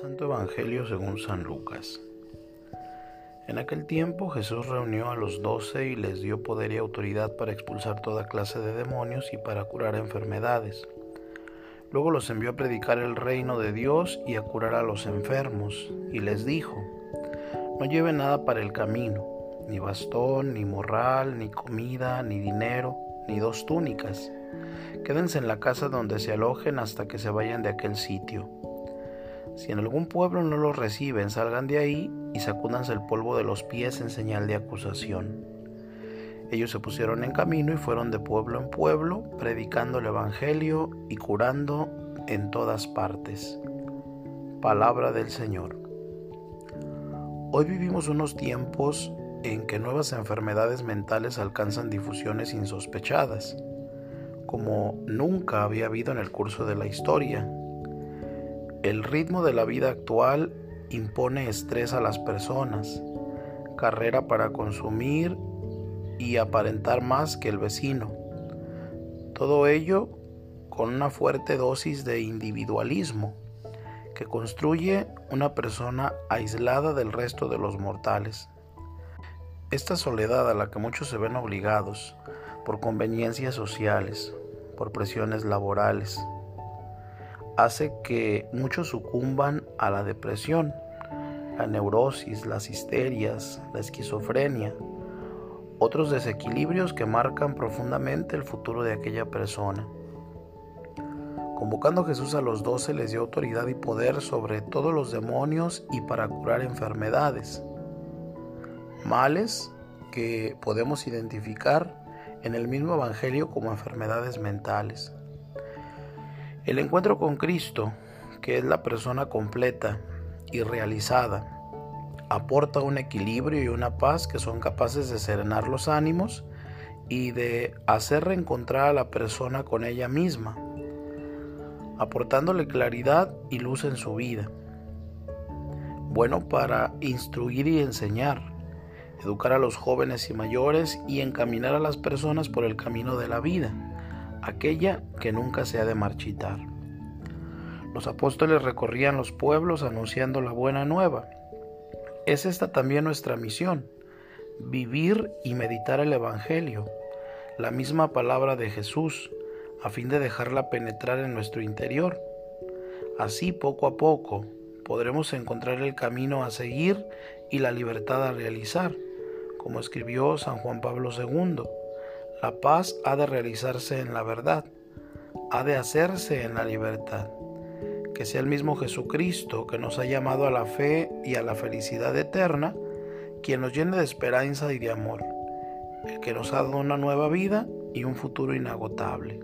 Santo Evangelio según San Lucas. En aquel tiempo Jesús reunió a los doce y les dio poder y autoridad para expulsar toda clase de demonios y para curar enfermedades. Luego los envió a predicar el reino de Dios y a curar a los enfermos, y les dijo, no lleven nada para el camino, ni bastón, ni morral, ni comida, ni dinero, ni dos túnicas. Quédense en la casa donde se alojen hasta que se vayan de aquel sitio. Si en algún pueblo no los reciben, salgan de ahí y sacúdanse el polvo de los pies en señal de acusación. Ellos se pusieron en camino y fueron de pueblo en pueblo, predicando el Evangelio y curando en todas partes. Palabra del Señor. Hoy vivimos unos tiempos en que nuevas enfermedades mentales alcanzan difusiones insospechadas, como nunca había habido en el curso de la historia. El ritmo de la vida actual impone estrés a las personas, carrera para consumir y aparentar más que el vecino. Todo ello con una fuerte dosis de individualismo que construye una persona aislada del resto de los mortales. Esta soledad a la que muchos se ven obligados por conveniencias sociales, por presiones laborales, hace que muchos sucumban a la depresión, la neurosis, las histerias, la esquizofrenia, otros desequilibrios que marcan profundamente el futuro de aquella persona. Convocando a Jesús a los doce les dio autoridad y poder sobre todos los demonios y para curar enfermedades males que podemos identificar en el mismo Evangelio como enfermedades mentales. El encuentro con Cristo, que es la persona completa y realizada, aporta un equilibrio y una paz que son capaces de serenar los ánimos y de hacer reencontrar a la persona con ella misma, aportándole claridad y luz en su vida. Bueno para instruir y enseñar, educar a los jóvenes y mayores y encaminar a las personas por el camino de la vida, aquella que nunca se ha de marchitar. Los apóstoles recorrían los pueblos anunciando la buena nueva. Es esta también nuestra misión, vivir y meditar el Evangelio, la misma palabra de Jesús, a fin de dejarla penetrar en nuestro interior. Así, poco a poco, podremos encontrar el camino a seguir y la libertad a realizar como escribió San Juan Pablo II. La paz ha de realizarse en la verdad, ha de hacerse en la libertad. Que sea el mismo Jesucristo que nos ha llamado a la fe y a la felicidad eterna, quien nos llene de esperanza y de amor, el que nos ha dado una nueva vida y un futuro inagotable.